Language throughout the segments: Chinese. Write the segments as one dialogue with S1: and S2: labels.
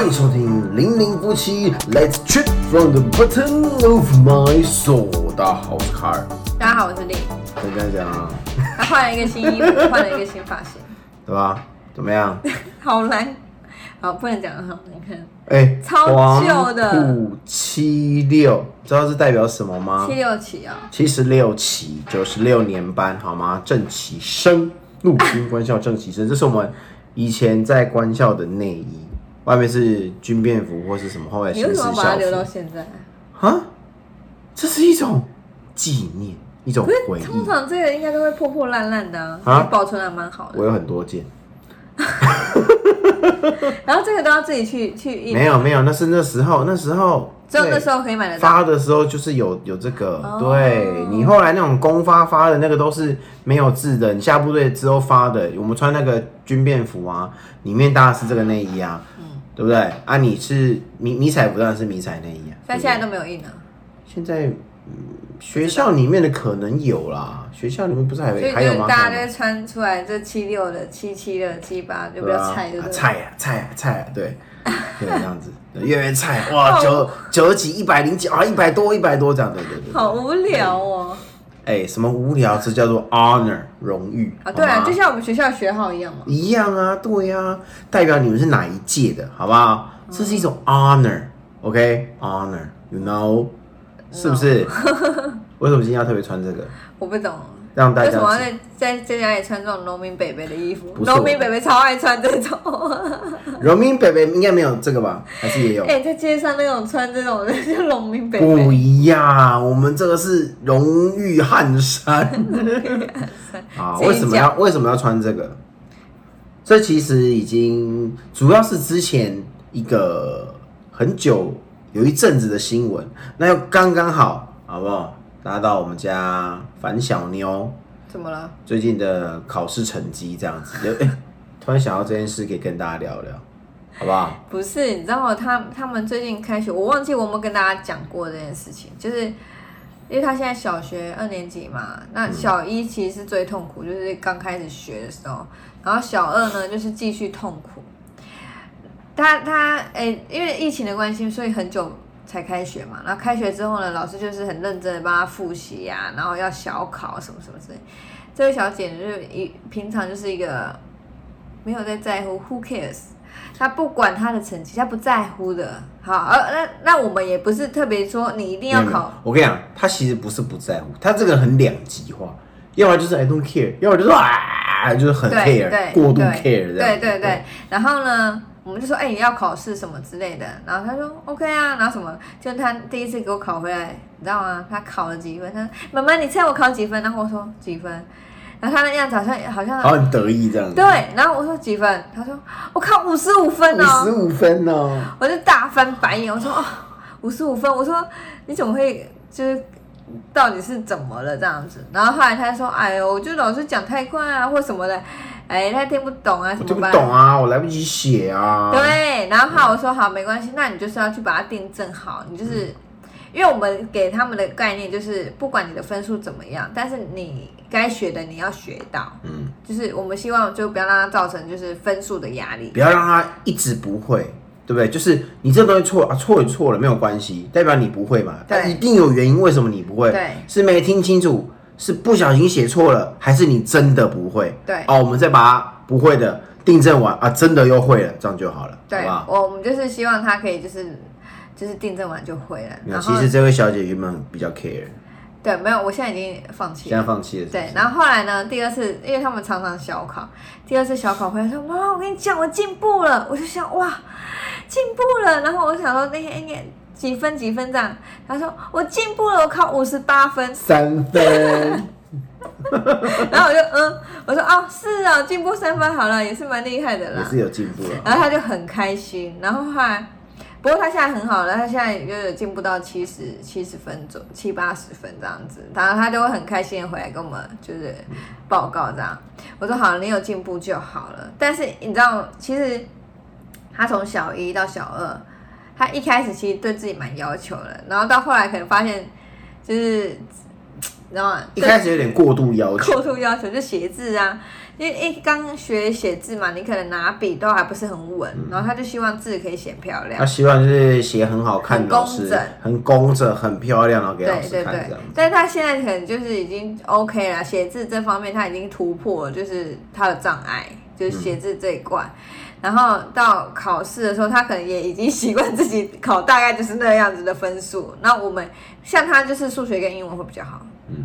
S1: 欢迎收听零零夫妻，Let's trip from the bottom of my soul。大家好，我是卡尔。
S2: 大家好，我是丽。
S1: 我跟你讲啊，
S2: 他换了一个新衣服，换了一个新发型，
S1: 对吧？怎么样？
S2: 好难，好不能讲得好难看。
S1: 哎、
S2: 超旧的
S1: 黄埔七六，知道是代表什么吗
S2: 七？六起啊，
S1: 七十六期，九十六年班，好吗？正旗生，陆军官校正旗生，这是我们以前在官校的内衣，外面是军便服或是什么，后来
S2: 你为
S1: 形式校
S2: 什么把它留到
S1: 服
S2: 现在？
S1: 啊，这是一种纪念，一种回忆。
S2: 通常这个应该都会破破烂烂的啊，
S1: 啊
S2: 保存还蛮好的
S1: 我。有很多件，
S2: 然后这个都要自己去去印，
S1: 没有没有，那是那时候那时候对
S2: 只有那时候可以买得到。
S1: 发的时候就是有有这个，
S2: 哦
S1: 对你后来那种公发发的那个都是没有字的，你下部队之后发的，我们穿那个军便服啊，里面搭的是这个内衣啊，
S2: 嗯
S1: 对不对？啊，你是迷迷彩服当然是迷彩内衣啊，
S2: 但现在都没有印了，
S1: 现在、嗯、学校里面的可能有啦，学校里面不是还
S2: 所以
S1: 还有吗？
S2: 就是大家就会穿出来这七六的、七七的、七八就比
S1: 对啊
S2: 较菜，对
S1: 啊
S2: 不对？
S1: 菜啊菜啊菜啊，对 对这样子，越来越菜哇，九九十几、一百零几啊，一百多、一百多这样，对对对。
S2: 好无聊哦。
S1: 哎、什么无聊？这叫做 honor 荣誉
S2: 啊，对啊，就像我们学校学号一样嘛。
S1: 一样啊，对呀、啊，代表你们是哪一届的，好不好？这是一种 honor，OK，honor，you、know，是不是？为什么今天要特别穿这个？
S2: 我不懂，
S1: 让大家
S2: 为什么在在在家里穿这种农民北北的衣服？农民北北超爱穿这种。
S1: 农民北北应该没有这个吧？还是也有？
S2: 哎、在街上那种穿这种的叫农民北
S1: 不。一样，我们这个是荣誉汗衫啊！为什么要为什么要穿这个？这其实已经主要是之前一个很久有一阵子的新闻，那又刚刚好，好不好？达到我们家樊小妞
S2: 怎么了？
S1: 最近的考试成绩这样子，突然想到这件事，可以跟大家聊聊，好不好？
S2: 不是，你知道吗？他他们最近开学，我忘记我有没有跟大家讲过这件事情，就是因为他现在小学二年级嘛，那小一其实是最痛苦，就是刚开始学的时候，然后小二呢就是继续痛苦。他他哎、因为疫情的关系，所以很久才开学嘛。然后开学之后呢，老师就是很认真的帮他复习呀、然后要小考什么什么之类。这位小姐呢，就是一平常就是一个没有在在乎，Who cares？她不管她的成绩，她不在乎的。好，呃，那那我们也不是特别说你一定要考，
S1: 我跟你讲，她其实不是不在乎，她这个很两极化，要么就是 I don't care，要么就是啊，就是很 care，
S2: 对
S1: 过度 care。
S2: 对对对，然后呢，我们就说，哎、你要考试什么之类的，然后他说 OK 啊，然后什么，就他第一次给我考回来，你知道吗？他考了几分？他说妈妈，你猜我考几分？然后我说几分？然后他那样子好像好像
S1: 好很得意这样子。
S2: 对，然后我说几分？他说我考五十五分哦
S1: 五十
S2: 哦，
S1: 五分哦，
S2: 我就大翻白眼，我说哦，五十五分，我说你怎么会就是到底是怎么了这样子？然后后来他说，哎呦，我就老是讲太快啊，或什么的，哎，他听不懂啊，
S1: 我听不？懂啊，我来不及写啊。
S2: 对，然后后来我说好，没关系，那你就是要去把它订正好，你就是。因为我们给他们的概念就是，不管你的分数怎么样，但是你该学的你要学到，
S1: 嗯，
S2: 就是我们希望就不要让他造成就是分数的压力。
S1: 不要让他一直不会，对不对？就是你这东西错啊，错也错了没有关系，代表你不会嘛，但一定有原因，为什么你不会？
S2: 对
S1: 是没听清楚，是不小心写错了，还是你真的不会？
S2: 对
S1: 哦，我们再把它不会的订正完啊，真的又会了，这样就好了，好
S2: 对我们就是希望他可以就是就是订正完就会了。
S1: 没有，其实这位小姐原本比较 care，
S2: 对，没有，我现在已经放弃了
S1: 现在
S2: 了。
S1: 放弃了。
S2: 对，然后后来呢？第二次，因为他们常常小考，第二次小考回来说：“妈妈，我跟你讲，我进步了。”我就想哇，进步了。然后我想说那天应该几分几分这样。他说我进步了，我考五十八分。
S1: 三分，
S2: 然后我就嗯，我说哦是啊，进步三分好了，也是蛮厉害的啦。
S1: 也是有进步了。
S2: 然后他就很开心，然后后来，不过他现在很好了，他现在就有进步到七十七十分左七八十分这样子，然后他就会很开心的回来跟我们就是报告这样。我说好，你有进步就好了。但是你知道，其实他从小一到小二，他一开始其实对自己蛮要求的，然后到后来可能发现就是。你知道吗？
S1: 一开始有点过度要求，
S2: 过度要求，就写字啊，因为一刚学写字嘛，你可能拿笔都还不是很稳，
S1: 嗯
S2: 然后他就希望字可以写漂亮
S1: 他。希望就是写很好看，
S2: 工整
S1: 很工整、很漂亮，然后给老师看这样，子。
S2: 但是他现在可能就是已经 OK 了，写字这方面他已经突破了，就是他的障碍，就是写字这一关。然后到考试的时候，他可能也已经习惯自己考大概就是那样子的分数。那我们像他就是数学跟英文会比较好，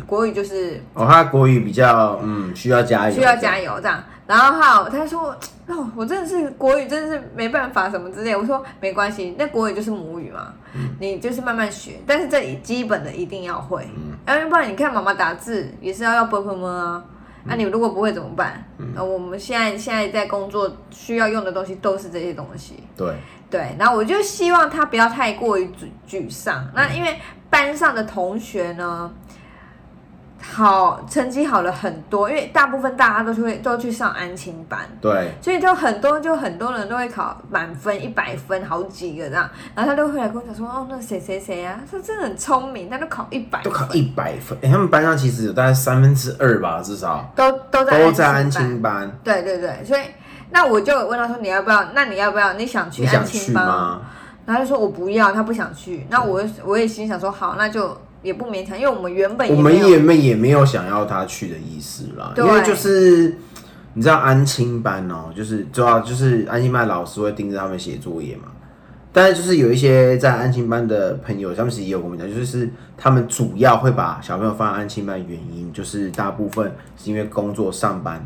S2: 国语就是
S1: 哦，他国语比较嗯需要加油，
S2: 需要加油这样。然后还有他说哦，我真的是国语真的是没办法什么之类。我说没关系，那国语就是母语嘛，你就是慢慢学，但是这里基本的一定要会，要不然你看妈妈打字也是要要 p m 啊。那、你如果不会怎么办？呃，我们现在现在在工作需要用的东西都是这些东西。
S1: 对，
S2: 对，然后我就希望他不要太过于沮沮丧。那因为班上的同学呢，好成绩好了很多，因为大部分大家都是会都去上安亲班，
S1: 对，
S2: 所以就很多就很多人都会考满分一百分，好几个这样，然后他都会来跟我讲说，哦，那谁谁谁啊，他真的很聪明，他都考一百
S1: 都考一百分。哎、他们班上其实有大概三分之二吧，至少
S2: 都都在
S1: 都在安
S2: 安
S1: 亲班。
S2: 对对对，所以那我就问他说你要不要？那你要不要？你想去安亲班？
S1: 去吗？
S2: 然后他就说我不要，他不想去。那我我也心想说好，那就也不勉强，因为我们原本
S1: 我们也没也没有想要他去的意思啦，因为就是你知道安亲班哦、就是主要就是安亲班老师会盯着他们写作业嘛。但是就是有一些在安亲班的朋友，他们其实也有跟我们讲，就是他们主要会把小朋友放在安亲班的原因，就是大部分是因为工作上班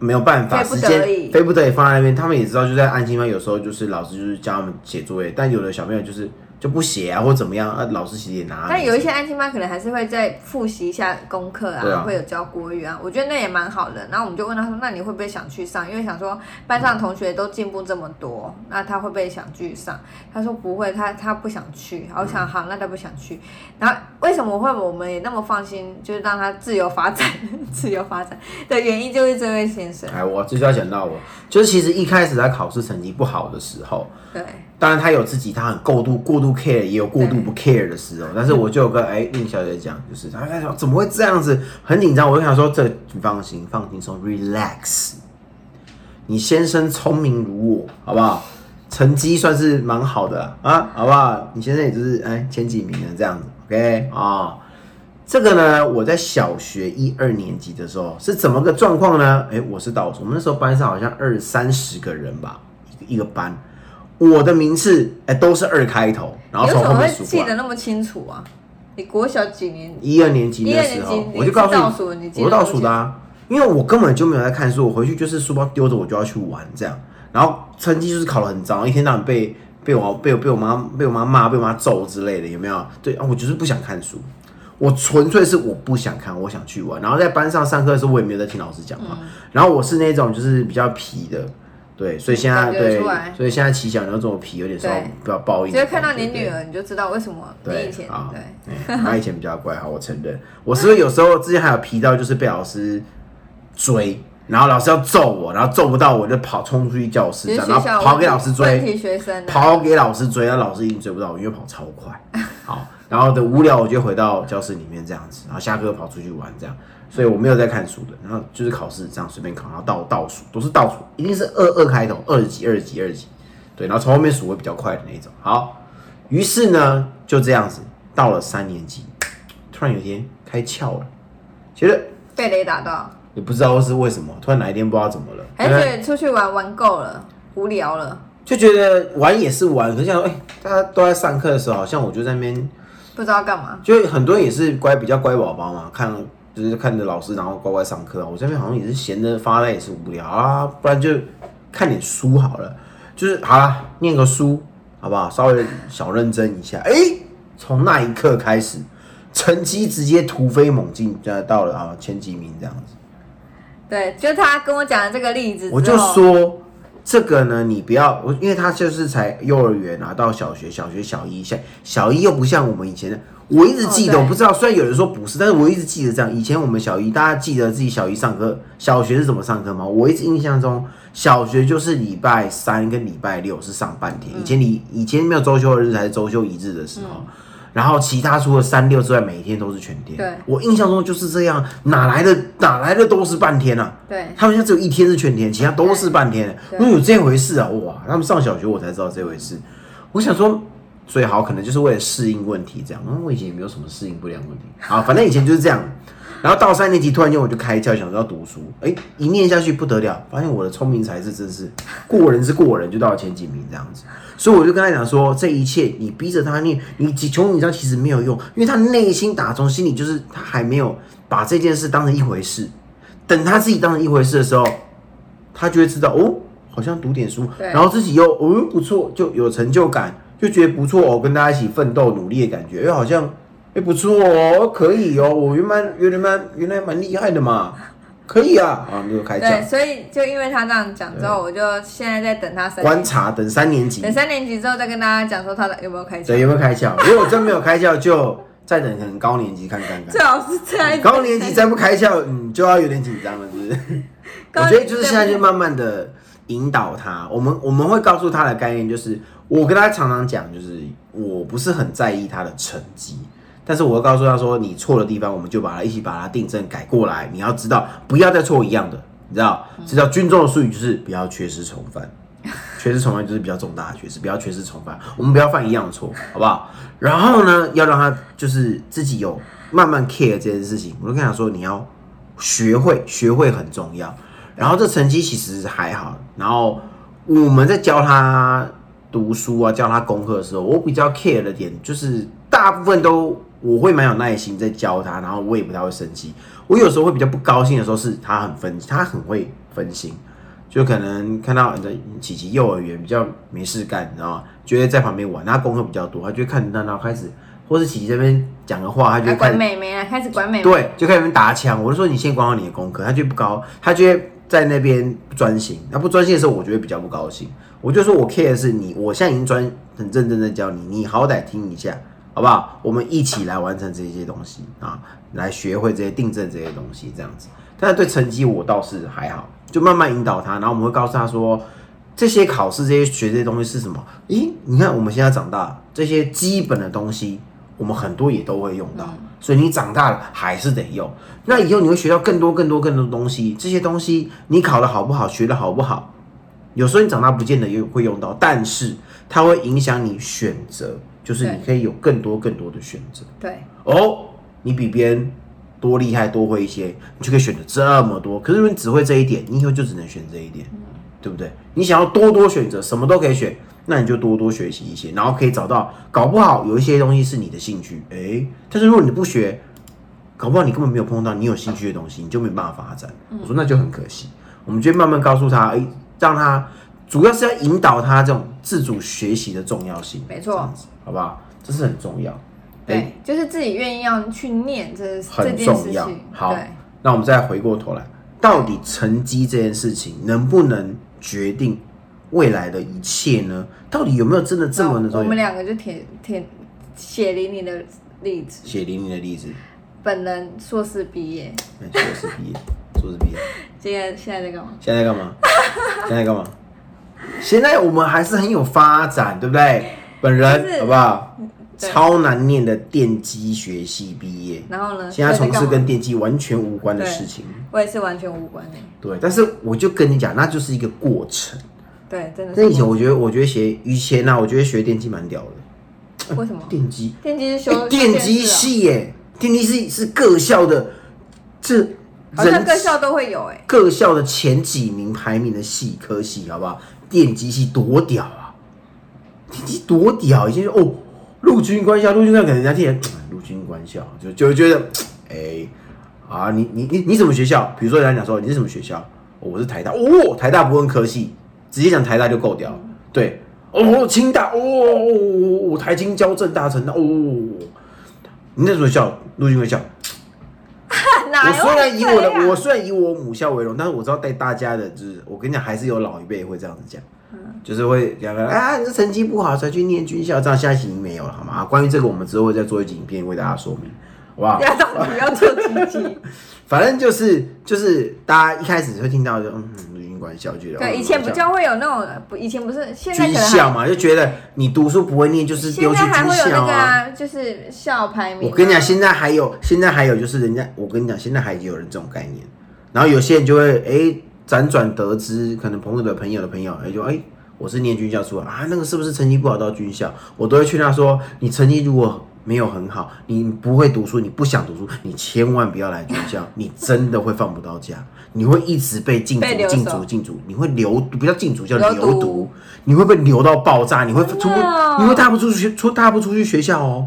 S1: 没有办法，时间非不得已放在那边。他们也知道，就在安亲班有时候就是老师就是教他们写作业，但有的小朋友就是就不写啊，或怎么样啊，老师其实也拿。
S2: 但有一些安亲班可能还是会再复习一下功课啊，
S1: 对啊
S2: 会有教国语啊，我觉得那也蛮好的。然后我们就问他说：“那你会不会想去上？”因为想说班上同学都进步这么多，那他会不会想去上？他说不会，他他不想去。我想好，那他不想去。然后为什么会我们也那么放心，就是让他自由发展、自由发展的原因，就是这位先生。
S1: 哎，我这就要讲到我，就是其实一开始他考试成绩不好的时候，
S2: 对，
S1: 当然他有自己他很过度过度 care，也有过度不 care 的时候。但是我就有跟哎令小姐讲，就是她在说怎么会这样子，很紧张。我就想说，这你放心，放轻松，relax。你先生聪明如我，好不好？成绩算是蛮好的啊，好不好？你先生也就是哎前几名的这样子，OK 啊。这个呢，我在小学一二年级的时候是怎么个状况呢？哎，我是倒数，我们那时候班上好像二三十个人吧，一个一个班，我的名次哎都是二开头，然后从后面数。
S2: 记得那么清楚啊？你国小几年？
S1: 一二年级的时候
S2: 级，
S1: 我就告诉
S2: 你
S1: 我倒数的啊，因为我根本就没有在看书，我回去就是书包丢着我就要去玩这样，然后成绩就是考得很糟，一天到晚被被我被我被我妈被我妈骂被我妈揍之类的，有没有？对啊，我就是不想看书。我纯粹是我不想看，我想去玩。然后在班上上课的时候，我也没有在听老师讲话。然后我是那种就是比较皮的，对，所以现在对，所以现在骑小牛这种皮有点稍微
S2: 对
S1: 比较暴硬。
S2: 只要看到你女儿，你就知道为什么你
S1: 对
S2: 以前
S1: 好
S2: 对。
S1: 她以前比较乖，好，我承认。我是不是有时候之前还有皮到，就是被老师追，然后老师要揍我，然后揍不到我就跑冲出去教室，然后跑给老师追，
S2: 题学生啊，
S1: 跑给老师追，那老师已经追不到我，因为跑超快。好，然后的无聊我就回到教室里面这样子，然后下课跑出去玩这样，所以我没有在看书的。然后就是考试这样随便考，然后倒倒数都是倒数，一定是二二开头，二十几、二十几、二十几，对，然后从后面数会比较快的那种。好，于是呢就这样子到了三年级，突然有一天开窍了，觉得
S2: 被雷打到，
S1: 也不知道是为什么，突然哪一天不知道怎么了，
S2: 还是觉得出去玩玩够了，无聊了，
S1: 就觉得玩也是玩，可是想说，哎、大家都在上课的时候，好像我就在那边。
S2: 不知道干嘛。
S1: 就很多人也是乖比较乖宝宝嘛，看就是看着老师，然后乖乖上课啊。我这边好像也是闲着发呆，也是无聊啊，不然就看点书好了。就是好了，念个书好不好？稍微小认真一下。哎、从那一刻开始，成绩直接突飞猛进，就到了啊前几名这样子。
S2: 对，就他跟我讲的这个例子，
S1: 我就说这个呢，你不要我，因为他就是才幼儿园啊，到小学，小学小一，小小一又不像我们以前的。我一直记得，
S2: 哦
S1: 我不知道，虽然有人说不是，但是我一直记得这样。以前我们小一，大家记得自己小一上课，小学是怎么上课吗？我一直印象中，小学就是礼拜三跟礼拜六是上半天。以前你以前没有周休二日还是周休一日的时候，然后其他除了三六之外，每一天都是全天。
S2: 对
S1: 我印象中就是这样，哪来的哪来的都是半天啊？
S2: 对，
S1: 他们家只有一天是全天，其他都是半天。
S2: 对
S1: 因为有这回事啊，哇！他们上小学我才知道这回事。我想说，所以好，可能就是为了适应问题这样。嗯，我以前也没有什么适应不良问题。好，反正以前就是这样。然后到三年级，突然间我就开窍，想说要读书。哎，一念下去不得了，发现我的聪明才智真是过人是过人，就到了前几名这样子。所以我就跟他讲说，这一切你逼着他念，你穷你知道其实没有用，因为他内心打从心里就是他还没有把这件事当成一回事。等他自己当成一回事的时候，他就会知道哦，好像读点书，然后自己又哦不错，就有成就感，就觉得不错哦，跟大家一起奋斗努力的感觉，哎，好像哎不错哦，可以哦，我原来原来蛮原来蛮厉害的嘛，可以啊，啊就开
S2: 对，
S1: 窍，
S2: 所以就因为他这样讲之后，我就现在在等他三
S1: 观，察等三年级。
S2: 等三年级之后再跟大家讲说他的有没有开
S1: 对
S2: 窍，
S1: 有没有开窍，如果真没有开窍，就再等可能高年级看看看。
S2: 最。好是这样。
S1: 高年级再不开窍，嗯，就要有点紧张了，是不是？我觉得就是现在就慢慢的引导他，我们我们会告诉他的概念就是，我跟他常常讲，就是我不是很在意他的成绩，但是我会告诉他说，你错的地方，我们就把它一起把它订正改过来。你要知道，不要再错一样的，你知道，知道军中的术语就是不要缺失重犯。缺失重犯就是比较重大的缺失，不要缺失重犯，我们不要犯一样的错，好不好？然后呢，要让他就是自己有慢慢 care 这件事情。我就跟他说，你要学会，学会很重要。然后这成绩其实还好，然后我们在教他读书啊，教他功课的时候，我比较 care 的点就是大部分都我会蛮有耐心在教他，然后我也不太会生气。我有时候会比较不高兴的时候，是他很分，他很会分心。就可能看到你的琪琪幼儿园比较没事干，你知道吗？觉得在旁边玩，他功课比较多，他就会看到，然后开始，或是琪琪这边讲个话，他就
S2: 管
S1: 会开始
S2: 妹妹了，开始管妹妹。
S1: 对，就开始打枪。我就说你先管好你的功课，他就不高，他就会在那边不专心。那不专心的时候，我就会比较不高兴。我就说我 care 的是你，我现在已经专很认真的教你，你好歹听一下，好不好？我们一起来完成这些东西啊，来学会这些订正这些东西，这样子。但是对成绩我倒是还好，就慢慢引导他，然后我们会告诉他说，这些考试、这些学这些东西是什么？咦，你看我们现在长大，这些基本的东西，我们很多也都会用到，所以你长大了还是得用。那以后你会学到更多、更多、更多东西，这些东西你考的好不好，学的好不好，有时候你长大不见得也会用到，但是它会影响你选择，就是你可以有更多、更多的选择。
S2: 对
S1: 哦，你比别人多厉害多会一些，你就可以选择这么多。可是如果你只会这一点，你以后就只能选这一点，对不对？你想要多多选择，什么都可以选，那你就多多学习一些，然后可以找到，搞不好有一些东西是你的兴趣，诶，但是如果你不学，搞不好你根本没有碰到你有兴趣的东西，你就没办法发展。我说那就很可惜。我们就慢慢告诉他，诶，让他主要是要引导他这种自主学习的重要性，
S2: 没错
S1: 这样子，好不好？这是很重要。诶
S2: 对，就是自己愿意要去念这是
S1: 很重要。好，那我们再回过头来，到底成绩这件事情能不能决定未来的一切呢？到底有没有真的这么的重要？
S2: 我们两个就填填血淋淋的例子。
S1: 血淋淋的例子，
S2: 本人硕士毕业，
S1: 那硕士毕业，硕士毕业，
S2: 现在现在在干嘛？
S1: 现在在干嘛？现在在干嘛？现在我们还是很有发展，对不对？本人
S2: 就是
S1: 好不好？超难念的电机学系毕业，
S2: 然后呢？
S1: 现在从事跟电机完全无关的事情。
S2: 我也是完全无关的。
S1: 对，但是我就跟你讲，那就是一个过程。
S2: 对，真的
S1: 那以前。我觉得，我觉得学以前呢、啊，我觉得学电机蛮屌的。
S2: 为什么？
S1: 电机，
S2: 电机是修
S1: 欸电机系耶，电机系是各校的，这
S2: 好像各校都会有哎。
S1: 各校的前几名排名的系科系，好不好？电机系多屌啊！电机多屌！以前哦，陆军官校，陆军官校给人家听人，陆军官校就就会觉得，哎、啊，你你你你什么学校？比如说人家讲说你是什么学校？哦我是台大，哦，台大不问科系，直接讲台大就够屌。对，哦，清大，哦，哦台清交政大成大，哦，你那所学校，陆军官校，我虽然以我的我虽然以我母校为荣，但是我知道带大家的，就是我跟你讲，还是有老一辈会这样子讲，
S2: 嗯
S1: 就是会讲啊，你这成绩不好才去念军校，这样现在已经没有了，好吗？啊关于这个，我们之后会再做一集影片为大家说明，哇，
S2: 要到底要做几集？
S1: 反正就是就是大家一开始会听到就嗯，陆军官校觉得哦
S2: 对，以前不
S1: 叫
S2: 就会有那种不，以前不是，现在可
S1: 军校嘛，就觉得你读书不会念，就是
S2: 现
S1: 丢去军
S2: 在还会有那
S1: 校啊。
S2: 个啊，就是校排名啊。
S1: 我跟你讲，现在还有，现在还有就是人家，我跟你讲，现在还有人这种概念，然后有些人就会哎辗转得知，可能朋友的朋友的朋友，哎就哎我是念军校出来啊，那个是不是成绩不好到军校？我都会劝他说，你成绩如果没有很好，你不会读书，你不想读书，你千万不要来军校，你真的会放不到假，你会一直被禁足、禁足、禁足，你会流不叫禁足，叫
S2: 留读。
S1: 留读，你会被流到爆炸，你会出你会踏不出去，出踏不出去学校哦。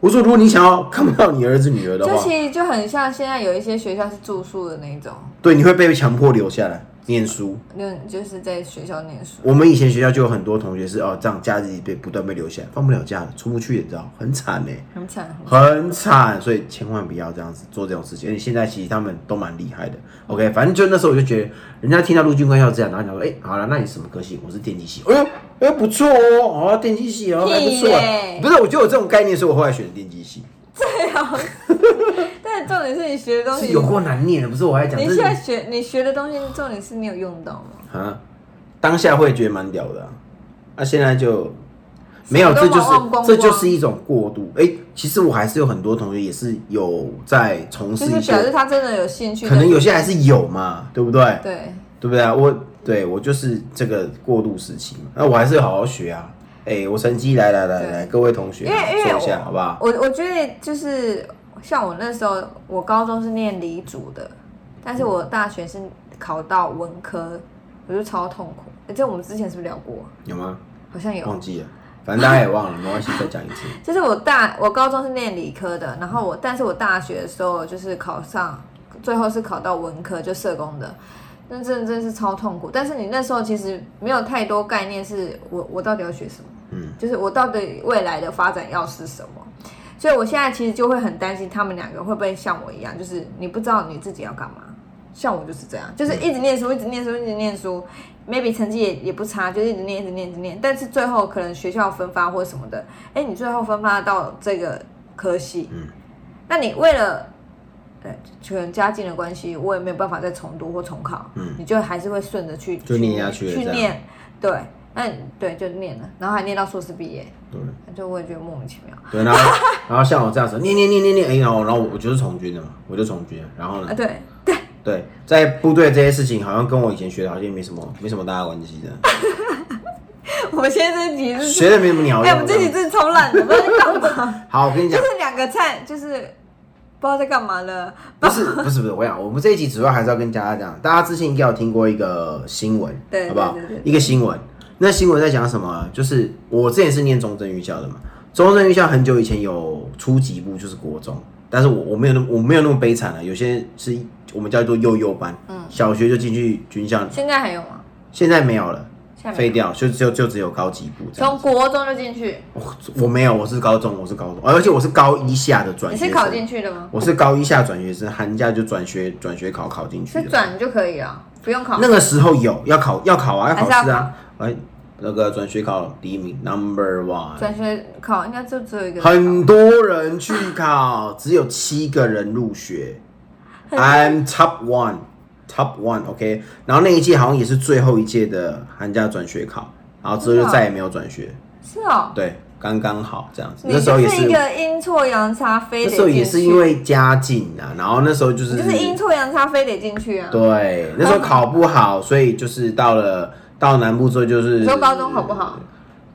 S1: 我说，如果你想要看不到你儿子女儿的话，
S2: 就其实就很像现在有一些学校是住宿的那一种，
S1: 对，你会被强迫留下来念书。
S2: 就就是在学校念书。
S1: 我们以前学校就有很多同学是哦，这样假日被不断被留下来，放不了假了，出不去，你知道，很惨呢，
S2: 很惨，
S1: 很惨。所以千万不要这样子做这种事情。而且现在其实他们都蛮厉害的。OK，反正就那时候我就觉得，人家听到陆军官校这样，然后讲说，哎、好了，那你什么科系？我是电机系。哎呦，哎呦不错哦，哦，电机系哦，还不错。不是，我就有这种概念，所以我后来选了电机系。
S2: 对啊。但重点是你学的东西，
S1: 是有过难念的，不是我还讲。
S2: 你现在学你学的东西，重点是你有用到吗？
S1: 啊，当下会觉得蛮屌的、啊，那、现在就没有，这就是这就是一种过度。哎、其实我还是有很多同学也是有在从事一
S2: 就是表示，他真的有兴趣，
S1: 可能有些还是有嘛，对不对？
S2: 对。
S1: 对不对啊？我对我就是这个过渡时期嘛，那我还是要好好学啊。哎、我成绩来来来来，各位同学
S2: 因为因为
S1: 说一下好不好？
S2: 我我觉得就是像我那时候，我高中是念理组的，但是我大学是考到文科，我就超痛苦。而且我们之前是不是聊过？
S1: 有吗？
S2: 好像有。
S1: 忘记了，反正大家也忘了，没关系，再讲一次。
S2: 就是我大我高中是念理科的，然后我但是我大学的时候就是考上，最后是考到文科，就社工的。那真的真的是超痛苦，但是你那时候其实没有太多概念，是我我到底要学什么，
S1: 嗯，
S2: 就是我到底未来的发展要是什么，所以我现在其实就会很担心他们两个会不会像我一样，就是你不知道你自己要干嘛。像我就是这样，就是一直念书，一直念书，一直念书，maybe 成绩也也不差，就一直念，一直念，一直念。但是最后可能学校分发或什么的，哎，你最后分发到这个科系，
S1: 嗯，
S2: 那你为了，呃，可能家境的关系，我也没有办法再重读或重考，
S1: 嗯。
S2: 你就还是会顺着去
S1: 就念下去
S2: 去念，对，那你对就念了，然后还念到硕士毕业，
S1: 对。
S2: 就我也觉得莫名其妙。
S1: 对，然后然后像我这样子，念念念念念，哎、然后然后我就是从军的嘛，我就从军了，然后呢
S2: 啊，，对，
S1: 对，在部队这些事情好像跟我以前学的好像没什么没什么大关系的，
S2: 我们现在这集是，
S1: 学的没什么鸟
S2: 哎，我
S1: 用。
S2: 们这集真的超烂的，不知道在干嘛，
S1: 好，我跟你讲，
S2: 就是两个菜，就是不知道在干嘛了。
S1: 不是不是不是，我讲我们这一集主要还是要跟大家讲，大家之前应该有听过一个新闻，
S2: 对
S1: 好不好
S2: 对对对？
S1: 一个新闻，那新闻在讲什么？就是我之前是念中正预校的嘛，中正预校很久以前有初级部，就是国中，但是我我没有那么我没有那么悲惨了，有些是我们叫做幼幼班，
S2: 嗯
S1: 小学就进去军校，
S2: 现在还有吗？
S1: 现在没有了。废掉，就就就只有高级部
S2: 从。国中就进去，
S1: 我我没有，我是高中，我是高中，而且我是高一下的转。
S2: 你是考进去的吗？
S1: 我是高一下转学生，寒假就转学转学考考进去的。
S2: 是转就可以了，不用考。
S1: 那个时候有要考要考啊，要考试啊。哎，那个转学考第一名，Number One，
S2: 转学考应该就只有一个。
S1: 很多人去考，只有七个人入学。I'm top one。Top one，OK，、然后那一届好像也是最后一届的寒假转学考，然后之后就再也没有转学，
S2: 是哦，
S1: 对，刚刚好这样子。那时候也
S2: 是一个阴错阳差，非得
S1: 那时候也是因为家境啊，然后那时候就是
S2: 就是阴错阳差，非得进去啊。
S1: 对，那时候考不好，所以就是到了到南部之后就是。
S2: 你说高中好不好？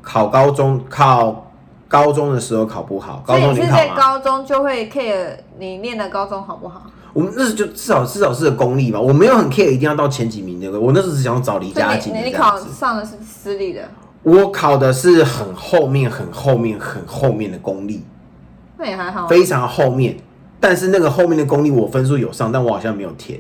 S1: 考高中考高中的时候考不好，高
S2: 所以你是在
S1: 中联考嘛。
S2: 高中就会 care 你念的高中好不好？
S1: 我们那时就至少至少是个公立吧，我没有很 care 一定要到前几名那个，我那时候只想找离家近
S2: 以你你你考。上的是私立的，
S1: 我考的是很后面、很后面、很后面的公立，
S2: 那也还好啊。
S1: 非常后面。但是那个后面的公立我分数有上，但我好像没有填，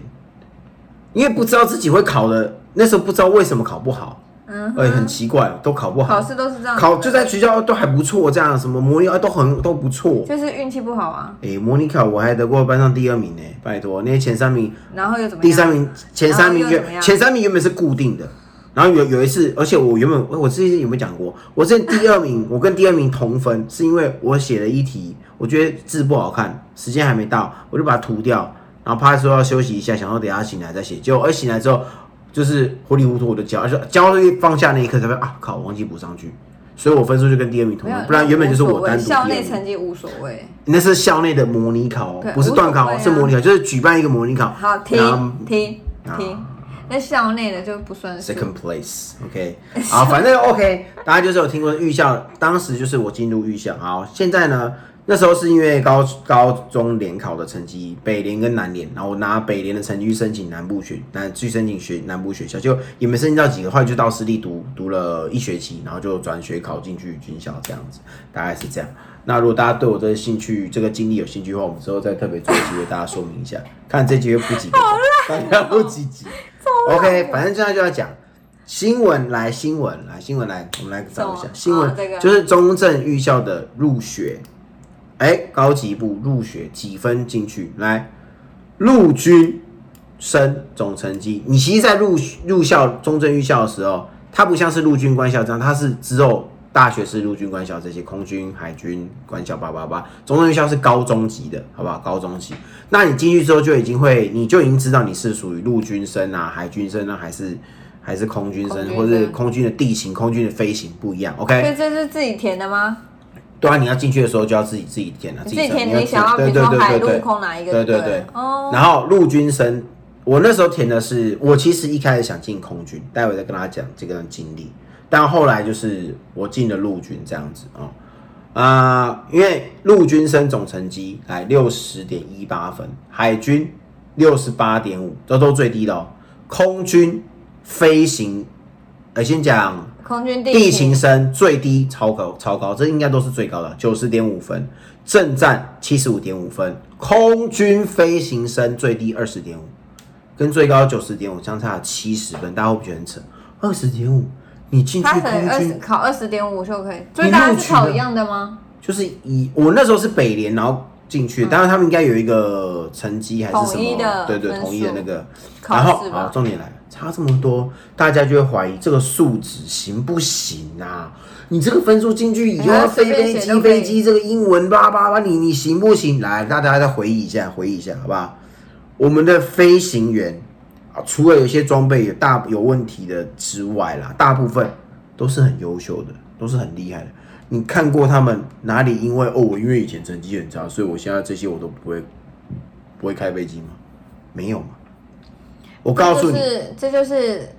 S1: 因为不知道自己会考的，那时候不知道为什么考不好，
S2: 嗯
S1: 哎、很奇怪，都考不好
S2: 考。试都是这样，
S1: 考就在学校都还不错，这样什么模拟啊都很都不错。
S2: 就是运气不好啊，
S1: 哎、模拟考我还得过班上第二名呢，拜托，那些前三名、
S2: 然后又怎么样？
S1: 第三名、前三名原前三名原本是固定的，然后有有一次，而且我原本我之前有没有讲过？我之前第二名，我跟第二名同分，是因为我写了一题，我觉得字不好看，时间还没到，我就把它涂掉，然后怕说要休息一下，想说等下醒来再写。结果一醒来之后，就是糊里糊涂我就交，而且交一放下那一刻才发现啊靠，我忘记补上去，所以我分数就跟第二名同样，，不然原本就是我单独。
S2: 校内成绩无所谓。
S1: 那是校内的模拟考哦，不是段考是模拟考，就是举办一个模拟考。
S2: 好，停停
S1: 啊
S2: 停，那校内的就不算数。
S1: Second place，OK，、好，反正 OK，大家就是有听过预校，当时就是我进入预校，好，现在呢，那时候是因为高高中联考的成绩，北联跟南联，然后我拿北联的成绩去申请南部学，南去申请学南部学校，就也没申请到几个，后来就到私立读读了一学期，然后就转学考进去军校这样子，大概是这样。那如果大家对我这个兴趣、这个经历有兴趣的话，我们之后再特别做一集为大家说明一下，看这集会补几个，大家不积极。OK，反正现在就要讲新闻，来新闻，来新闻，来，我们来找一下新闻就是中正预校的入学，哎，高级部入学几分进去？来，陆军生总成绩，你其实，在入入校中正预校的时候，它不像是陆军官校这样，它是之后大学是陆军官校这些空军、海军官校八八八，中正预校是高中级的，好不好？高中级，那你进去之后就已经会，你就已经知道你是属于陆军生啊、海军生啊，还是还是空军生，或者是空军的地形、空军的飞行不一样，OK？
S2: 所以这是自己填的吗？
S1: 对啊，你要进去的时候就要自己自己填了，
S2: 你自己填你想要，比
S1: 对对
S2: 如说海陆
S1: 对对对。
S2: 空哪一个？
S1: 对对对
S2: 哦，
S1: 然后陆军生，我那时候填的是，我其实一开始想进空军，待会再跟大家讲这个经历。但后来就是我进了陆军这样子啊，啊、因为陆军生总成绩来六十点一八分，海军六十八点五，这都最低的哦。空军飞行，呃，先讲
S2: 空军地
S1: 地形生最低超高超高，这应该都是最高的，九十点五分。正战七十五点五分，空军飞行生最低二十点五，跟最高九十点五相差七十分，大家会不会觉得很扯？二十点五，你进去
S2: 他可能二十
S1: 空军
S2: 考二十点五就可以，所以大家是考一样的吗？
S1: 就是以我那时候是北联，然后进去，当然他们应该有一个成绩还是什么，
S2: 的
S1: 对对，统一的那个。然后好，重点来了，差这么多，大家就会怀疑这个素质行不行啊？你这个分数进去以后飞飞机，飞机这个英文叭叭叭，你你行不行？来，大家再回忆一下，回忆一下，好不好？我们的飞行员啊，除了有些装备有大有问题的之外啦，大部分都是很优秀的，都是很厉害的。你看过他们哪里因为哦，我因为以前成绩很差，所以我现在这些我都不会不会开飞机吗？没有嘛。我告诉你，
S2: 就是这就是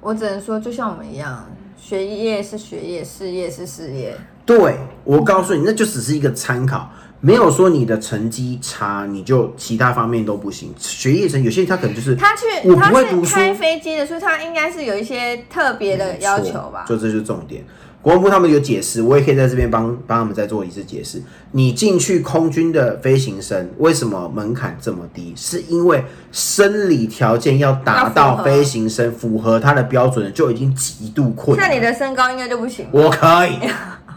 S2: 我只能说，就像我们一样，学业是学业，事业是事业。
S1: 对我告诉你，那就只是一个参考，没有说你的成绩差，你就其他方面都不行。学业成有些人他可能就是
S2: 他去
S1: 我
S2: 他
S1: 不会读书
S2: 是开飞机的，所以他应该是有一些特别的要求吧？
S1: 就这就是重点。国防部他们有解释，我也可以在这边帮帮他们再做一次解释。你进去空军的飞行生，为什么门槛这么低？是因为生理条件要达到飞行生符合他的标准，就已经极度困难。
S2: 像你的身高应该就不行，
S1: 我可以，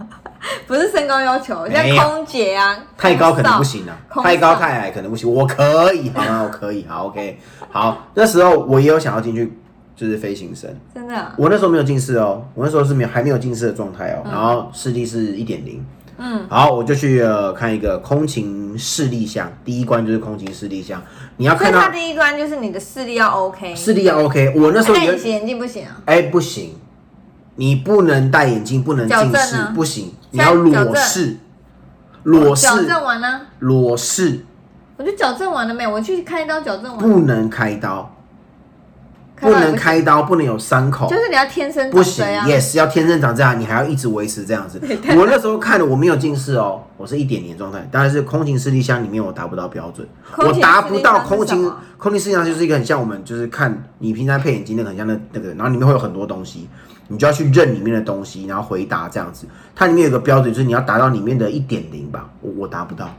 S2: 不是身高要求，像空姐啊，
S1: 太高可能不行啊，太高太矮可能不行。我可以，好吗？我可以，好，OK，好。那时候我也有想要进去，就是飞行生。
S2: 真的啊？
S1: 我那时候没有近视哦，我那时候是没有还没有近视的状态哦，然后视力是一点零。嗯，好，我就去呃看一个空勤视力项，第一关就是空勤视力项，你要
S2: 所以
S1: 看到
S2: 他第一关就是你的视力要 OK，
S1: 视力要 OK。我那时候有
S2: 戴隐形眼镜不行啊，
S1: 哎不行，你不能戴眼镜，不能近视不行，你要裸视，裸视。
S2: 矫正完呢，
S1: 裸视，
S2: 我就矫正完了没有？我去开刀矫正完，
S1: 不能开刀，不能
S2: 开刀不
S1: 能有伤口，
S2: 就是你要天生
S1: 不行。，yes，要天生长这样，你还要一直维持这样子。我那时候看的，我没有近视哦，我是一点零状态，当然是空勤视力箱里面我达不到标准，我达不到空勤空勤视力箱就是一个很像我们就是看你平常配眼镜那个很像那那个，然后里面会有很多东西，你就要去认里面的东西，然后回答这样子。它里面有个标准，就是你要达到里面的一点零吧，我我达不到。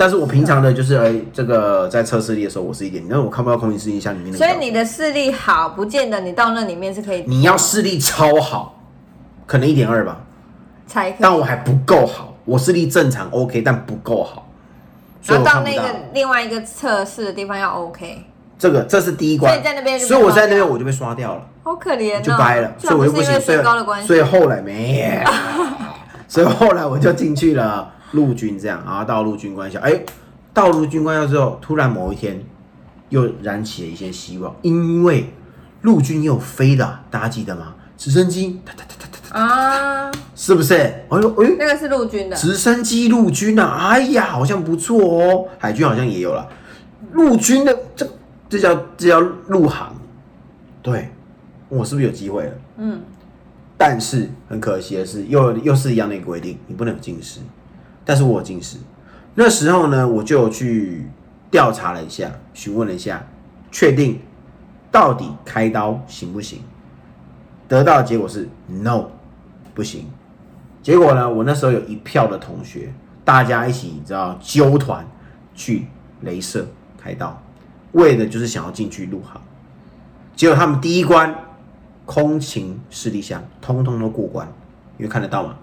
S1: 但是我平常的就是哎，这个在测视力的时候我是一点零，但是我看不到空气视力箱里面的。
S2: 所以你的视力好，不见得你到那里面是可以
S1: 你要视力超好，可能一点二吧。
S2: 才。
S1: 但我还不够好，我视力正常 OK，但不够好，所以
S2: 然后到那。个另外一个测试的地方要 OK，
S1: 这个这是第一关，
S2: 所以在那边
S1: 所以我在那边我就被刷掉了，
S2: 好可怜哦，
S1: 就掰了，所以我就不行，所以
S2: 身高的关系，
S1: 所以后来没，所以后来我就进去了陆军，这样，然后到陆军官校，哎，到陆军官校之后，突然某一天又燃起了一些希望，因为陆军也有飞的啊，大家记得吗？直升机，哒哒哒哒哒
S2: 啊，
S1: 是不是？哎呦哎呦，
S2: 那个是陆军的，
S1: 直升机陆军啊，哎呀，好像不错哦。海军好像也有了，陆军的这这叫这叫陆航，对，我是不是有机会了？
S2: 嗯，
S1: 但是很可惜的是，又又是一样的一个规定，你不能有近视。但是我近视，那时候呢，我就去调查了一下，询问了一下，确定到底开刀行不行？得到的结果是 no，不行。结果呢，我那时候有一票的同学，大家一起你知道纠团去镭射开刀，为的就是想要进去入行。结果他们第一关空勤视力箱通通都过关，因为看得到嘛。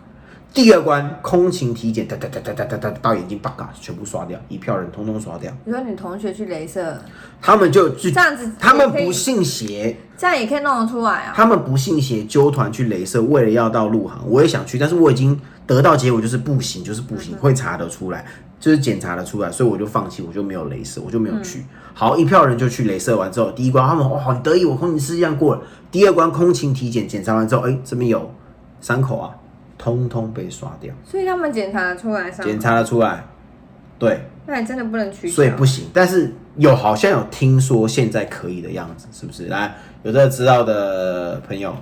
S1: 第二关空勤体检，哒哒哒哒哒哒哒到眼睛，叭嘎全部刷掉，一票人通通刷掉。
S2: 你说你同学去镭射，
S1: 他们就去
S2: 这，样子
S1: 他们不信邪，
S2: 这样也可以弄得出来啊？
S1: 他们不信邪，揪团去镭射，为了要到陆航，我也想去，但是我已经得到结果就是不行，就是不行，会查得出来，就是检查得出来，所以我就放弃，我就没有镭射，我就没有去。好，一票人就去镭射完之后，第一关他们哇很得意，我空勤试样过了。第二关空勤体检检查完之后，哎、这边有伤口啊，通通被刷掉，
S2: 所以他们检查得出来上，
S1: 检查得出来，对，
S2: 那你真的不能取消，
S1: 所以不行。但是有好像有听说现在可以的样子，是不是？来，有这个知道的朋友、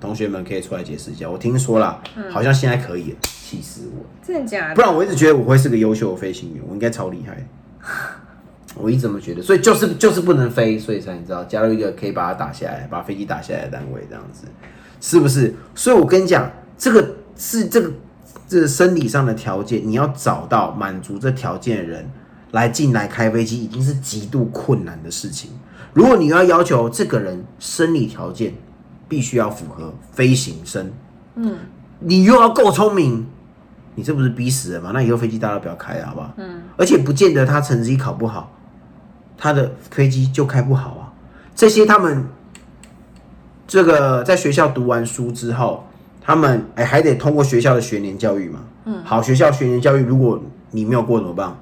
S1: 同学们可以出来解释一下。我听说啦，好像现在可以了，气死我！
S2: 真的假的？
S1: 不然我一直觉得我会是个优秀的飞行员，我应该超厉害。我一直这么觉得，所以就是就是不能飞，所以才你知道加入一个可以把它打下来、把飞机打下来的单位，这样子是不是？所以我跟你讲，这个是这个这个生理上的条件，你要找到满足这条件的人来进来开飞机，已经是极度困难的事情。如果你要要求这个人生理条件必须要符合飞行生，
S2: 嗯，
S1: 你又要够聪明，你这不是逼死人吗？那以后飞机大家都不要开了，好不好？
S2: 嗯，
S1: 而且不见得他成绩考不好，他的飞机就开不好啊。这些他们这个在学校读完书之后，他们哎还得通过学校的学年教育嘛。嗯，好，学校学年教育，如果你没有过怎么办？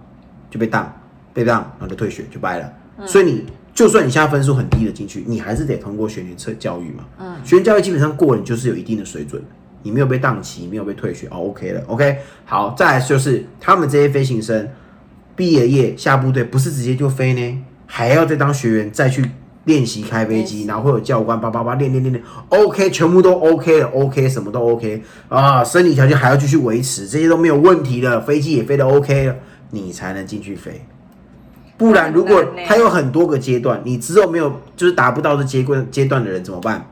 S1: 就被当，被当，然后就退学就掰了。所以你就算你现在分数很低的进去，你还是得通过学年测教育嘛。嗯，学年教育基本上过了，你就是有一定的水准。你没有被当期，没有被退学，哦，OK 了，OK。好，再来就是他们这些飞行生毕业业下部队，不是直接就飞呢，还要再当学员，再去练习开飞机，然后会有教官叭叭叭练练练练，OK，全部都 OK 了，OK，什么都 OK 啊，生理条件还要继续维持，这些都没有问题了，飞机也飞得 OK 了，你才能进去飞。不然，如果
S2: 很难呢
S1: 它有很多个阶段，你之后没有就是达不到这阶段阶段的人怎么办？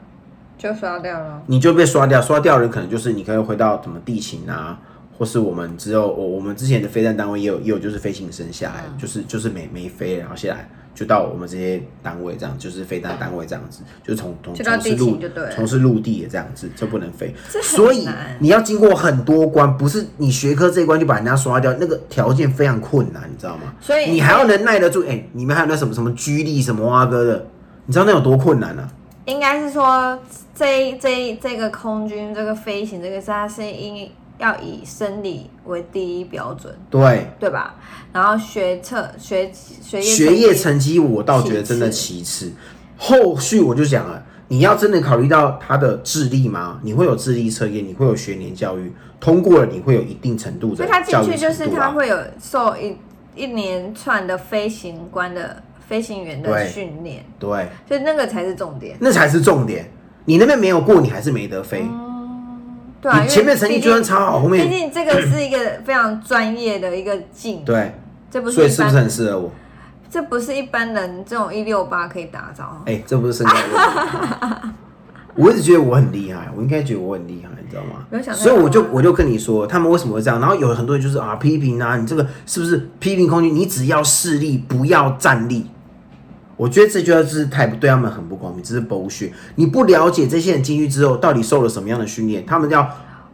S2: 就刷掉了。
S1: 你就被刷掉，刷掉的人可能就是你可以回到什么地勤啊，或是我们只有我我们之前的飞弹单位也有也有就是飞行生下来，就是就是没没飞，然后下来就到我们这些单位这样，就是飞弹单位这样子，就是从从从事陆从事陆地的这样子就不能飞，所以你要经过很多关，不是你学科这一关就把人家刷掉，那个条件非常困难，你知道吗？
S2: 所以
S1: 你还要能耐得住，哎、你们还有那什么什么居力什么蛙哥的，你知道那有多困难啊？
S2: 应该是说这这这个空军这个飞行这个是它是应要以生理为第一标准，
S1: 对。
S2: 对吧？然后学测学学业
S1: 学业
S2: 成绩
S1: 我倒觉得真的其次，后续我就讲了，你要真的考虑到他的智力吗？你会有智力测验，你会有学年教育，通过了你会有一定程度的
S2: 所以他进去就是。他会有受一一连串的飞行官的飞行员的训练，
S1: 对，
S2: 所以那个才是重点。
S1: 那才是重点。你那边没有过，你还是没得飞。
S2: 对
S1: 前面成绩
S2: 毕
S1: 就算
S2: 竟
S1: 超好，后
S2: 毕
S1: 面
S2: 竟这个是一个非常专业的一个技能，
S1: 对，
S2: 这不是
S1: 所以是不是很适合我？
S2: 这不是一般人这种一六八可以打造。
S1: 哎、这不是身高问题。我一直觉得我很厉害，我应该觉得我很厉害，你知道吗所以我就我就跟你说，他们为什么会这样？然后有很多人就是啊批评啊，你这个是不是批评空军？你只要势力，不要战力。我觉得这就是太对他们很不公平，这是剥削。你不了解这些人进去之后到底受了什么样的训练，他们要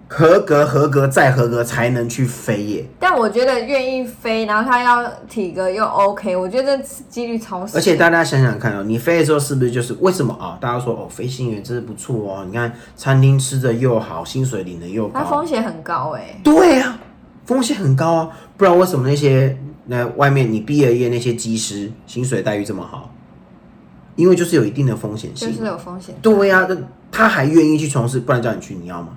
S1: 合格、合格再合格才能去飞耶。
S2: 但我觉得愿意飞，然后他要体格又 OK，我觉得这几率超小。
S1: 而且大家想想看哦，你飞的时候是不是就是为什么啊、大家说哦，飞行员真是不错哦，你看餐厅吃的又好，薪水领的又
S2: 它
S1: 高，
S2: 风险很高哎、
S1: 对啊，风险很高啊，不然为什么那些那外面你毕了业那些技师薪水待遇这么好？因为就是有一定的风险性。
S2: 就是有风险。
S1: 对呀、那他还愿意去从事，不然叫你去，你要吗？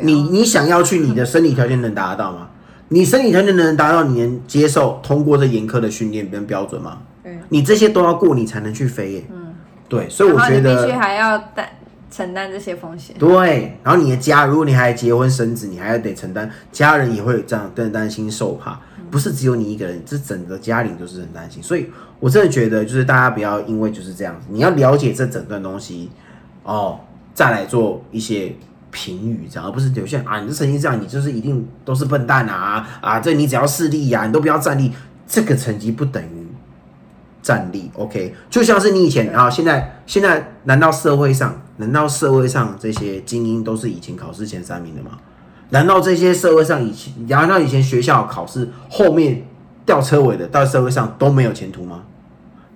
S1: 你你想要去，你的生理条件能达得到吗？你生理条件能达到，你能接受通过这严苛的训练跟标准吗？
S2: 嗯
S1: 你这些都要过，你才能去飞耶。嗯，对，所以我觉得
S2: 还要担承担这些风险。
S1: 对。然后你的家，如果你还结婚生子，你还要得承担，家人也会这样更担心受怕，不是只有你一个人，这整个家里都是很担心。所以我真的觉得，就是大家不要因为就是这样子，你要了解这整段东西哦，再来做一些。评语这样，而不是有些人啊，你这成绩这样，你就是一定都是笨蛋啊啊！这你只要势力呀、你都不要站立，这个成绩不等于站立，OK？就像是你以前啊，现在现在难道社会上，难道社会上这些精英都是以前考试前三名的吗？难道这些社会上以前，难道以前学校考试后面吊车尾的，到社会上都没有前途吗？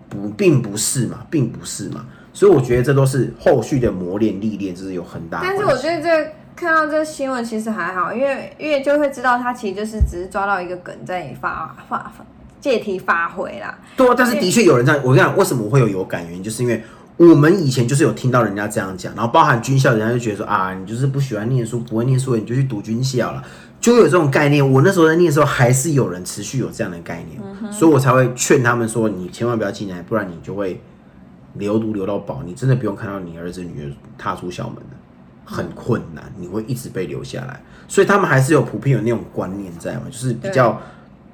S1: 不，并不是嘛，并不是嘛。所以我觉得这都是后续的磨练历练，就是有很大。
S2: 但是我觉得这看到这个新闻其实还好，因为因为就会知道他其实就是只是抓到一个梗在发发发借题发挥啦。
S1: 对啊，但是的确有人这样。我跟你讲，为什么我会有有感？原因就是因为我们以前就是有听到人家这样讲，然后包含军校，人家就觉得说啊，你就是不喜欢念书，不会念书，你就去读军校了，就有这种概念。我那时候在念的时候，还是有人持续有这样的概念，所以我才会劝他们说，你千万不要进来，不然你就会留读留到饱，你真的不用看到你儿子女儿踏出校门的。很困难，你会一直被留下来，所以他们还是有普遍有那种观念在嘛，就是比较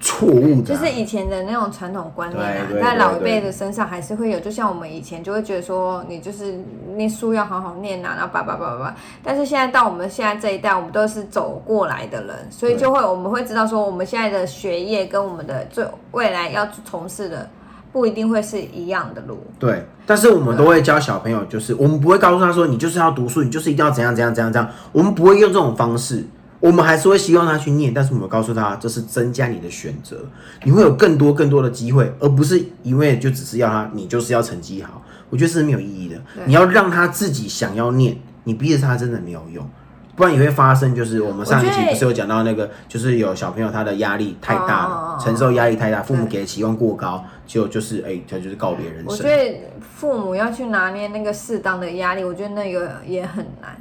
S1: 错误的啊、
S2: 就是以前的那种传统观念啊在老一辈的身上还是会有。就像我们以前就会觉得说，你就是念书要好好念啊，然后叭叭叭叭叭。但是现在到我们现在这一代，我们都是走过来的人，所以就会我们会知道说，我们现在的学业跟我们的最未来要从事的不一定会是一样的路。
S1: 对，但是我们都会教小朋友，就是我们不会告诉他说你就是要读书，你就是一定要怎样怎样怎样怎样，我们不会用这种方式，我们还是会希望他去念，但是我们告诉他这是增加你的选择，你会有更多更多的机会，而不是因为就只是要他你就是要成绩好，我觉得是没有意义的。你要让他自己想要念，你逼着他真的没有用。不然也会发生，就是我们上一集不是有讲到那个，就是有小朋友他的压力太大了，
S2: 哦
S1: 承受压力太大，父母给的期望过高，结果就是哎，他就是告别人生
S2: 我觉。得父母要去拿捏那个适当的压力，我觉得那个也很难。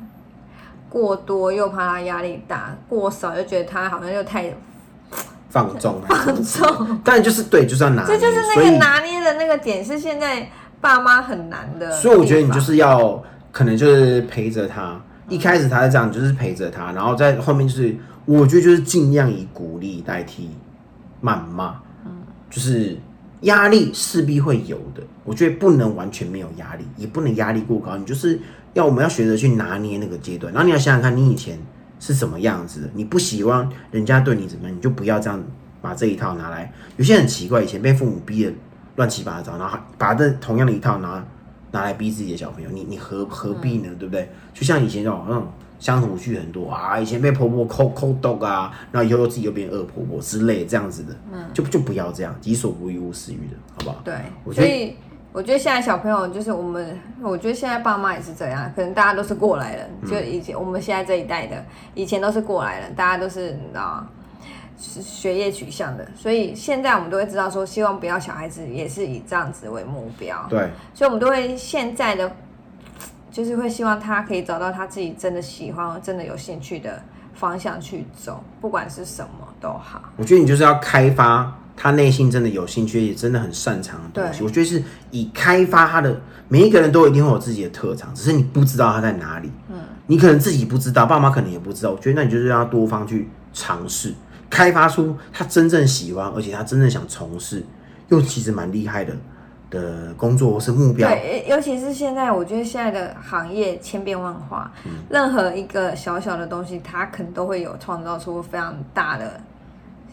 S2: 过多又怕他压力大，过少又觉得他好像又太
S1: 放纵啊，
S2: 放纵。
S1: 但就是对，就是要拿捏，
S2: 这就是那个拿捏的那个点，是现在爸妈很难的。
S1: 所以我觉得你就是要可能就是陪着他，一开始他是这样，你就是陪着他，然后在后面就是我觉得就是尽量以鼓励代替谩骂，就是压力势必会有的，我觉得不能完全没有压力，也不能压力过高，你就是要我们要学着去拿捏那个阶段，然后你要想想看你以前是什么样子的，你不喜欢人家对你怎么样，你就不要这样把这一套拿来。有些人很奇怪，以前被父母逼的乱七八糟，然后把这同样的一套拿拿来逼自己的小朋友，你你何何必呢？对不对？就像以前那种那种乡土剧很多啊，以前被婆婆抠抠豆啊，然后以后又自己又变恶婆婆之类这样子的，嗯就就不要这样，己所不欲勿施于人，好不好？
S2: 对，
S1: 我觉得
S2: 我觉得现在小朋友就是我们，我觉得现在爸妈也是这样，可能大家都是过来人，
S1: 嗯
S2: 就以前我们现在这一代的，以前都是过来人，大家都是你知道吗？是学业取向的，所以现在我们都会知道说，希望不要小孩子也是以这样子为目标，
S1: 对，
S2: 所以我们都会现在的，就是会希望他可以找到他自己真的喜欢、真的有兴趣的方向去走，不管是什么都好。
S1: 我觉得你就是要开发他内心真的有兴趣，也真的很擅长的东西。
S2: 对
S1: 我觉得是以开发他的每一个人都一定会有自己的特长，只是你不知道他在哪里。嗯，你可能自己不知道，爸妈可能也不知道。我觉得那你就是让他多方去尝试，开发出他真正喜欢，而且他真正想从事，又其实蛮厉害的的工作或是目标。
S2: 对，尤其是现在，我觉得现在的行业千变万化，
S1: 嗯
S2: 任何一个小小的东西，它可能都会有创造出非常大的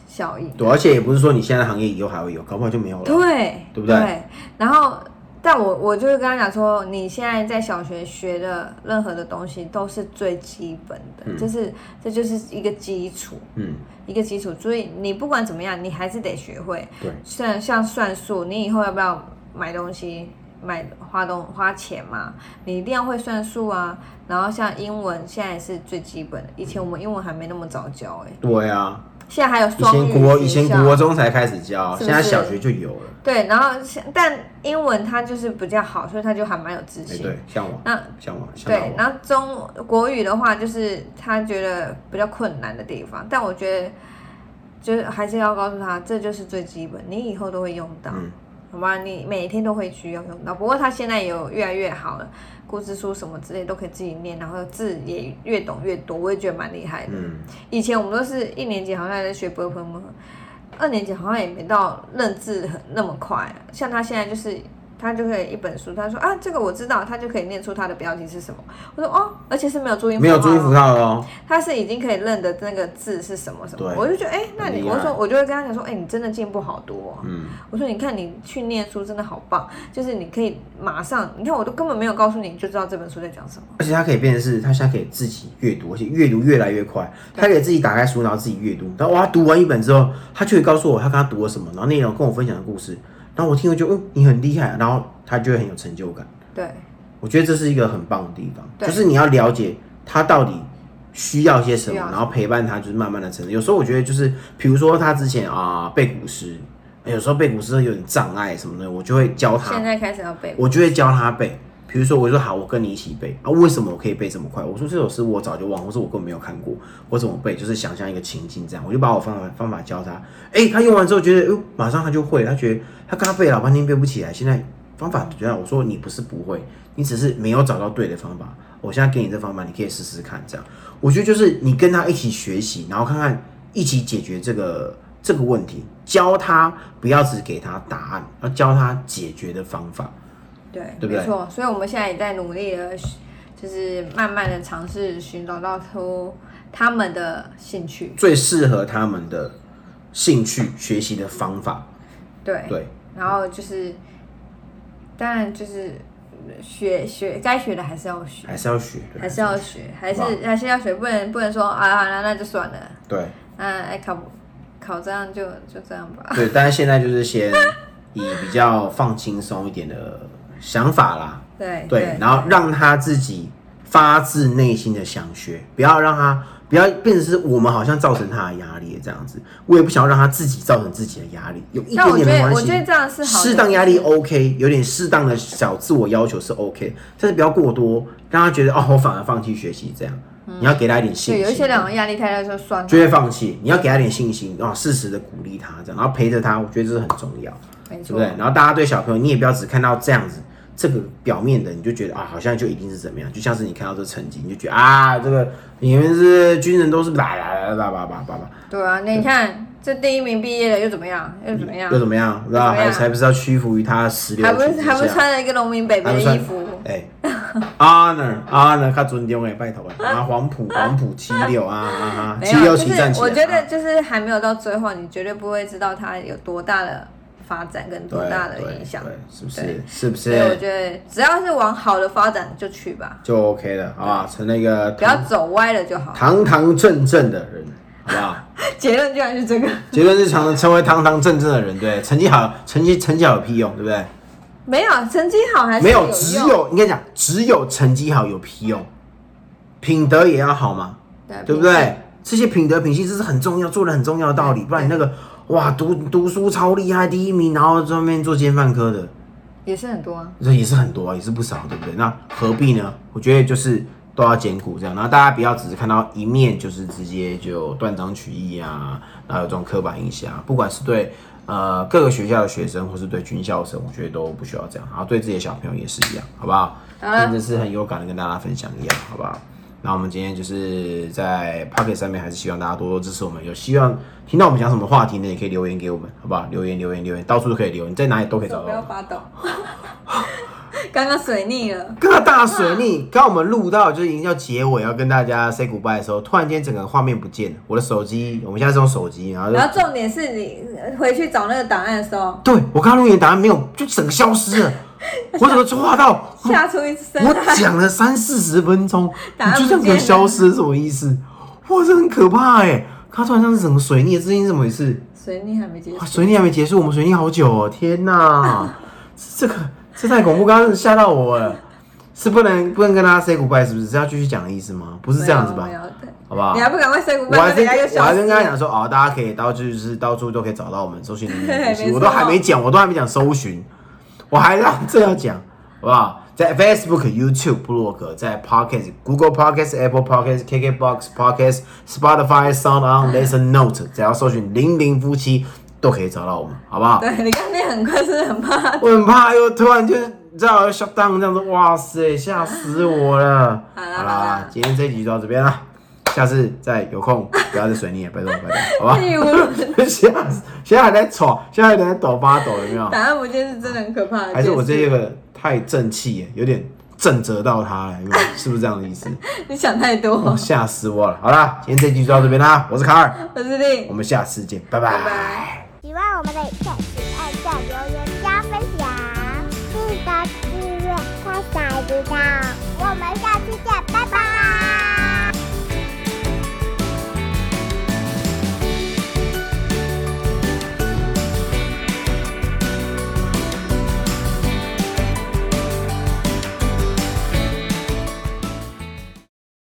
S2: 效应。
S1: 对，而且也不是说你现在行业以后还会有，搞不好就没有了。
S2: 对，
S1: 对不对对
S2: 然后，但我我就是跟他讲说，你现在在小学学的任何的东西都是最基本的，就是这就是一个基础，
S1: 嗯，
S2: 一个基础。所以你不管怎么样，你还是得学会。
S1: 对，
S2: 像像算术，你以后要不要买东西？买花东花钱嘛，你一定要会算数啊。然后像英文，现在是最基本的。以前我们英文还没那么早教，哎。
S1: 对啊。
S2: 现在还有
S1: 以前国以前国中才开始教，
S2: 现
S1: 在小学就有了。
S2: 对，然后但英文它就是比较好，所以他就还蛮有自信。
S1: 对，向往。
S2: 那
S1: 向往。
S2: 对，然后中国语的话，就是他觉得比较困难的地方，但我觉得就是还是要告诉他，这就是最基本，你以后都会用到。好吗，你每天都会需要用到。不过他现在有越来越好了，故事书什么之类都可以自己念，然后字也越懂越多，我也觉得蛮厉害的。嗯，以前我们都是一年级好像在学 p l e 二年级好像也没到认字很那么快。像他现在就是。他就可以一本书，他说啊，这个我知道，他就可以念出它的标题是什么。我说哦，而且是没有注音符号，
S1: 没有注音符号哦。
S2: 他是已经可以认得那个字是什么什么。我就觉得哎，那你我说我就会跟他讲说，哎，你真的进步好多。嗯，我说你看你去念书真的好棒，就是你可以马上，你看我都根本没有告诉你，你就知道这本书在讲什么。
S1: 而且他可以变成是，他现在可以自己阅读，而且阅读越来越快。他可以自己打开书，然后自己阅读。然后哇，读完一本之后，他就会告诉我他刚刚读了什么，然后内容跟我分享的故事。然后我听了就，嗯，你很厉害，然后他就会很有成就感。
S2: 对，
S1: 我觉得这是一个很棒的地方，就是你要了解他到底需要些什么，然后陪伴他，就是慢慢的成长。有时候我觉得就是，比如说他之前啊背古诗，有时候背古诗有点障碍什么的，我就会教他。
S2: 现在开始要背，
S1: 我就会教他背。比如说，我说好，我跟你一起背啊。为什么我可以背这么快？我说这首诗我早就忘，或者我根本没有看过，我怎么背？就是想象一个情境这样，我就把我方法方法教他。哎，他用完之后觉得，哦，马上他就会。他觉得他刚刚背老半天背不起来，现在方法觉得我说你不是不会，你只是没有找到对的方法。我现在给你这方法，你可以试试看。这样，我觉得就是你跟他一起学习，然后看看一起解决这个这个问题，教他不要只给他答案，要教他解决的方法。
S2: 对，没错，所以我们现在也在努力的，就是慢慢的尝试寻找到出他们的兴趣，
S1: 最适合他们的兴趣学习的方法。
S2: 对
S1: 对，
S2: 然后就是，当然就是学学该学的还是要学，
S1: 还是要学，
S2: 还是要学，还是还是要学，不能不能说啊，那那就算了。
S1: 对，
S2: 嗯，哎，考考这样就就这样吧。
S1: 对，但是现在就是先以比较放轻松一点的。想法啦，
S2: 对
S1: 对，然后让他自己发自内心的想学，不要让他不要变成是我们好像造成他的压力这样子。我也不想要让他自己造成自己的压力，有一点点没关
S2: 系。我觉得这样是
S1: 适当压力 OK，有点适当的小自我要求是 OK，但是不要过多，让他觉得哦，我反而放弃学习这样。你要给他一点信心。
S2: 有一些两个压力太大就算了，
S1: 就会放弃。你要给他点信心啊，适时的鼓励他这样，然后陪着他，我觉得这是很重要，对不对？然后大家对小朋友，你也不要只看到这样子。这个表面的，你就觉得啊，好像就一定是怎么样，就像是你看到这成绩，你就觉得啊，这个你们是军人都是啦啦啦啦叭叭叭叭。
S2: 对啊，那你看这第一名毕业了又怎么样？又怎么样？
S1: 又怎么样？还还不是要屈服于他十六？
S2: 还不是还不是穿了一个农民北北的衣服？
S1: 哎，honor honor，他尊重哎，拜托哎，啊黄埔黄埔七六啊啊啊，七六七站起
S2: 我觉得就是还没有到最后，你绝对不会知道他有多大的。发展跟多大的影响，
S1: 是不是？是不是？
S2: 所以我觉得只要是往好的发展就去吧，
S1: 就 OK 了啊，成那个
S2: 不要走歪了就好，
S1: 堂堂正正的人，好不好？
S2: 结论居然是这个，
S1: 结论是成成为堂堂正正的人，对，成绩好，成绩成绩好有屁用，对不对？
S2: 没有成绩好还是
S1: 没有，只有应该讲只有成绩好有屁用，品德也要好嘛，对对不对？这些品德品性这是很重要，做的很重要的道理，不然你那个。哇，读读书超厉害，第一名，然后专门做奸犯科的，
S2: 也是很多啊，
S1: 这也是很多啊，也是不少，对不对？那何必呢？我觉得就是都要兼顾这样，然后大家不要只是看到一面，就是直接就断章取义啊，然后有这种刻板印象，不管是对呃各个学校的学生，或是对军校生，我觉得都不需要这样，然后对自己的小朋友也是一样，好不好？真的是很有感的跟大家分享一样，好不好？那我们今天就是在 Pocket 上面，还是希望大家多多支持我们。有希望听到我们讲什么话题呢？也可以留言给我们，好不好？留言留言留言，到处都可以留，你在哪里都可以找到。不
S2: 要发抖。刚刚水逆了。
S1: 刚刚大水逆，刚我们录到就是已经要结尾，要跟大家 say goodbye 的时候，突然间整个画面不见了。我的手机，我们现在是用手机，然后
S2: 然后重点是你回去找那个档案的时候，
S1: 对我刚刚录音档案没有，就整个消失了。我怎么抓到，
S2: 吓出一身
S1: 我
S2: 汗。
S1: 讲了三四十分钟，你就这样给我消失，什么意思？哇，这很可怕哎！它突然像是整个水逆，这是怎么回事？
S2: 水逆还没结束，，
S1: 水逆还没结束，我们水逆好久哦！天哪，这个这太恐怖，刚刚吓到我了。是不能不能跟大家 say goodbye，是不是？是要继续讲的意思吗？不是这样子吧好不好
S2: 你？还不赶快 say
S1: 我
S2: goodbye，
S1: 我还
S2: 消失了。
S1: 跟大家讲说，哦，大家可以到就是到处都可以找到我们搜寻零零夫妻，我都还没讲，我都还没讲搜寻，我还让这样讲，好不好？在 Facebook、YouTube、部落格，在 Pocket、Google Pocket、Apple Pocket、KKBox Pocket、Spotify、Sound On、Listen Note，只要搜寻零零夫妻都可以找到我们，好不好？
S2: 对你刚那很快，是很怕？
S1: 我很怕又突然就你知道 shut down 这样子，哇塞，吓死我了！
S2: 好啦
S1: 今天这一集就到这边了，下次再有空不要再水逆了，拜托拜托，好吧？吓死！现在还在吵，现在还在抖发抖，有没有？
S2: 答案不见是真的很可怕的。
S1: 还是我这个太正气，有点震慑到他了，有没有？是不是这样的意思？
S2: 你想太多
S1: 哦，。吓死我了！好啦，今天这集就到这边啦，我是卡尔，
S2: 我是令
S1: 我，们下次见，拜
S2: 拜
S3: 喜欢我们的影片，请按下、留言、加分享，记得订阅、开小铃铛。我们下期见，拜拜。